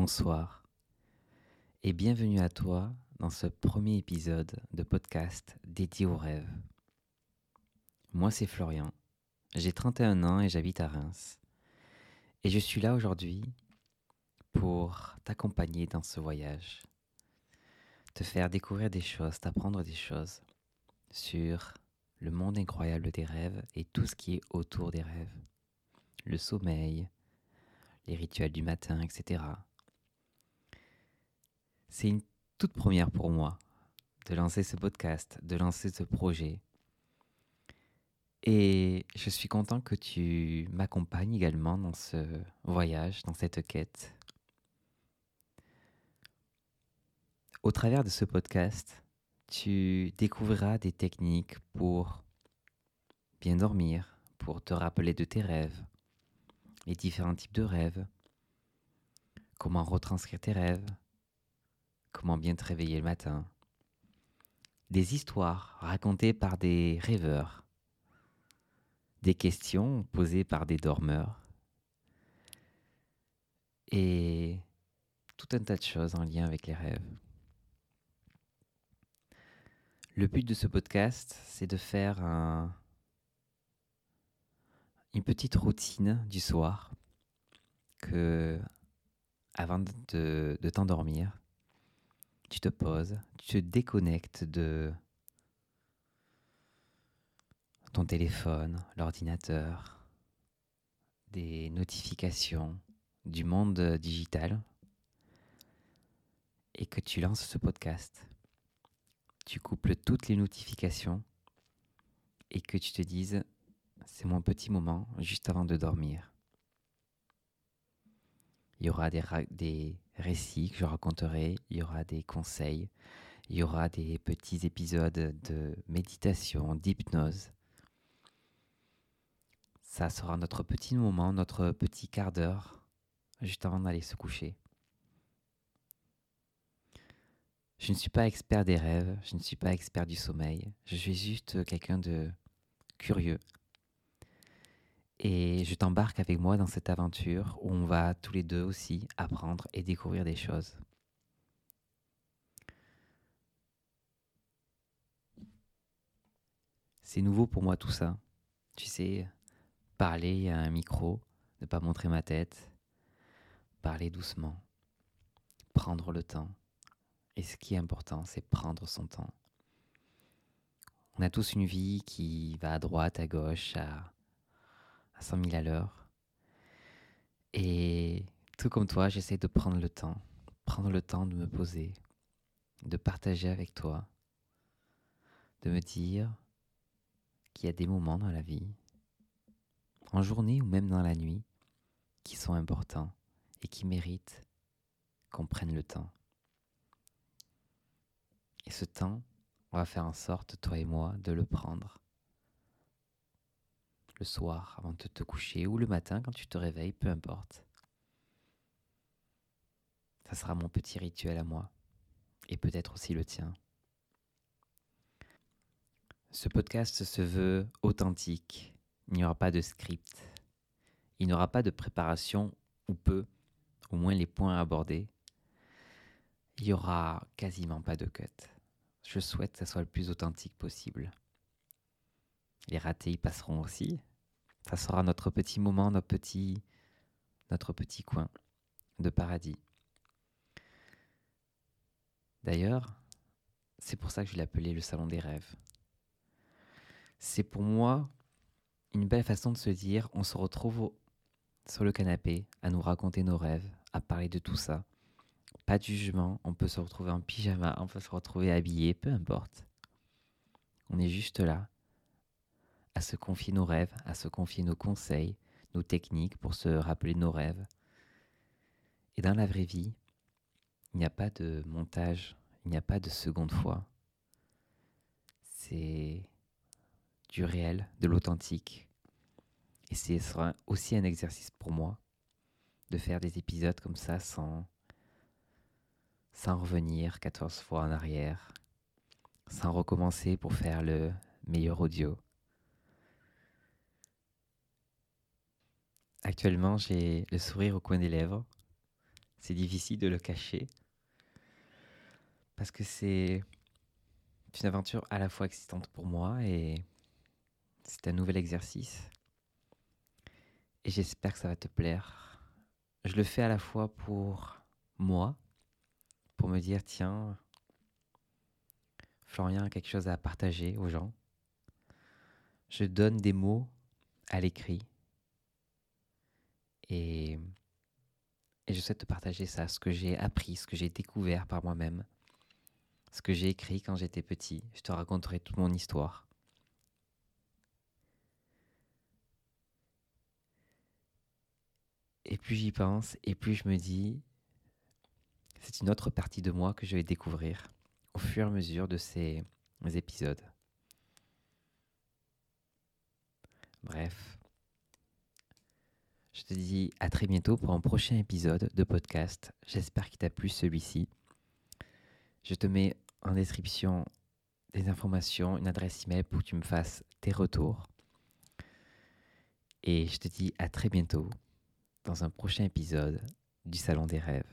bonsoir et bienvenue à toi dans ce premier épisode de podcast dédié aux rêves. Moi c'est Florian, j'ai 31 ans et j'habite à Reims. Et je suis là aujourd'hui pour t'accompagner dans ce voyage, te faire découvrir des choses, t'apprendre des choses sur le monde incroyable des rêves et tout ce qui est autour des rêves. Le sommeil, les rituels du matin, etc. C'est une toute première pour moi de lancer ce podcast, de lancer ce projet. Et je suis content que tu m'accompagnes également dans ce voyage, dans cette quête. Au travers de ce podcast, tu découvriras des techniques pour bien dormir, pour te rappeler de tes rêves, les différents types de rêves, comment retranscrire tes rêves, comment bien te réveiller le matin, des histoires racontées par des rêveurs, des questions posées par des dormeurs. Et tout un tas de choses en lien avec les rêves. Le but de ce podcast, c'est de faire un, une petite routine du soir que avant de t'endormir, tu te poses, tu te déconnectes de ton téléphone, l'ordinateur, des notifications, du monde digital, et que tu lances ce podcast. Tu couples toutes les notifications et que tu te dises c'est mon petit moment juste avant de dormir. Il y aura des, récits que je raconterai, il y aura des conseils, il y aura des petits épisodes de méditation, d'hypnose. Ça sera notre petit moment, notre petit quart d'heure juste avant d'aller se coucher. Je ne suis pas expert des rêves, je ne suis pas expert du sommeil, je suis juste quelqu'un de curieux, et je t'embarque avec moi dans cette aventure où on va tous les deux aussi apprendre et découvrir des choses. C'est nouveau pour moi tout ça. Tu sais, parler à un micro, ne pas montrer ma tête, parler doucement, prendre le temps. Et ce qui est important, c'est prendre son temps. On a tous une vie qui va à droite, à gauche, à à 100 000 à l'heure. Et tout comme toi, j'essaie de prendre le temps, prendre le temps de me poser, de partager avec toi, de me dire qu'il y a des moments dans la vie, en journée ou même dans la nuit, qui sont importants et qui méritent qu'on prenne le temps. Et ce temps, on va faire en sorte, toi et moi, de le prendre le soir avant de te coucher ou le matin quand tu te réveilles, peu importe. Ça sera mon petit rituel à moi et peut-être aussi le tien. Ce podcast se veut authentique. Il n'y aura pas de script. Il n'y aura pas de préparation ou peu, au moins les points abordés. Il n'y aura quasiment pas de cut. Je souhaite que ça soit le plus authentique possible. Les ratés y passeront aussi, ça sera notre petit moment, notre petit, notre petit coin de paradis. D'ailleurs, c'est pour ça que je l'ai appelé le salon des rêves. C'est pour moi une belle façon de se dire on se retrouve sur le canapé à nous raconter nos rêves, à parler de tout ça. Pas de jugement, on peut se retrouver en pyjama, on peut se retrouver habillé, peu importe. On est juste là à se confier nos rêves, à se confier nos conseils, nos techniques pour se rappeler nos rêves. Et dans la vraie vie, il n'y a pas de montage, il n'y a pas de seconde fois. C'est du réel, de l'authentique. Et ce sera aussi un exercice pour moi de faire des épisodes comme ça sans, sans revenir 14 fois en arrière, sans recommencer pour faire le meilleur audio. Actuellement, j'ai le sourire au coin des lèvres. c'est difficile de le cacher. Parce que c'est une aventure à la fois excitante pour moi et c'est un nouvel exercice. Et j'espère que ça va te plaire. Je le fais à la fois pour moi, pour me dire, tiens, Florian a quelque chose à partager aux gens. Je donne des mots à l'écrit. Et, je souhaite te partager ça, ce que j'ai appris, ce que j'ai découvert par moi-même, ce que j'ai écrit quand j'étais petit. Je te raconterai toute mon histoire. Et plus j'y pense, et plus je me dis, c'est une autre partie de moi que je vais découvrir au fur et à mesure de ces épisodes. Bref, je te dis à très bientôt pour un prochain épisode de podcast. J'espère qu'il t'a plu celui-ci. Je te mets en description des informations, une adresse email pour que tu me fasses tes retours. Et je te dis à très bientôt dans un prochain épisode du Salon des rêves.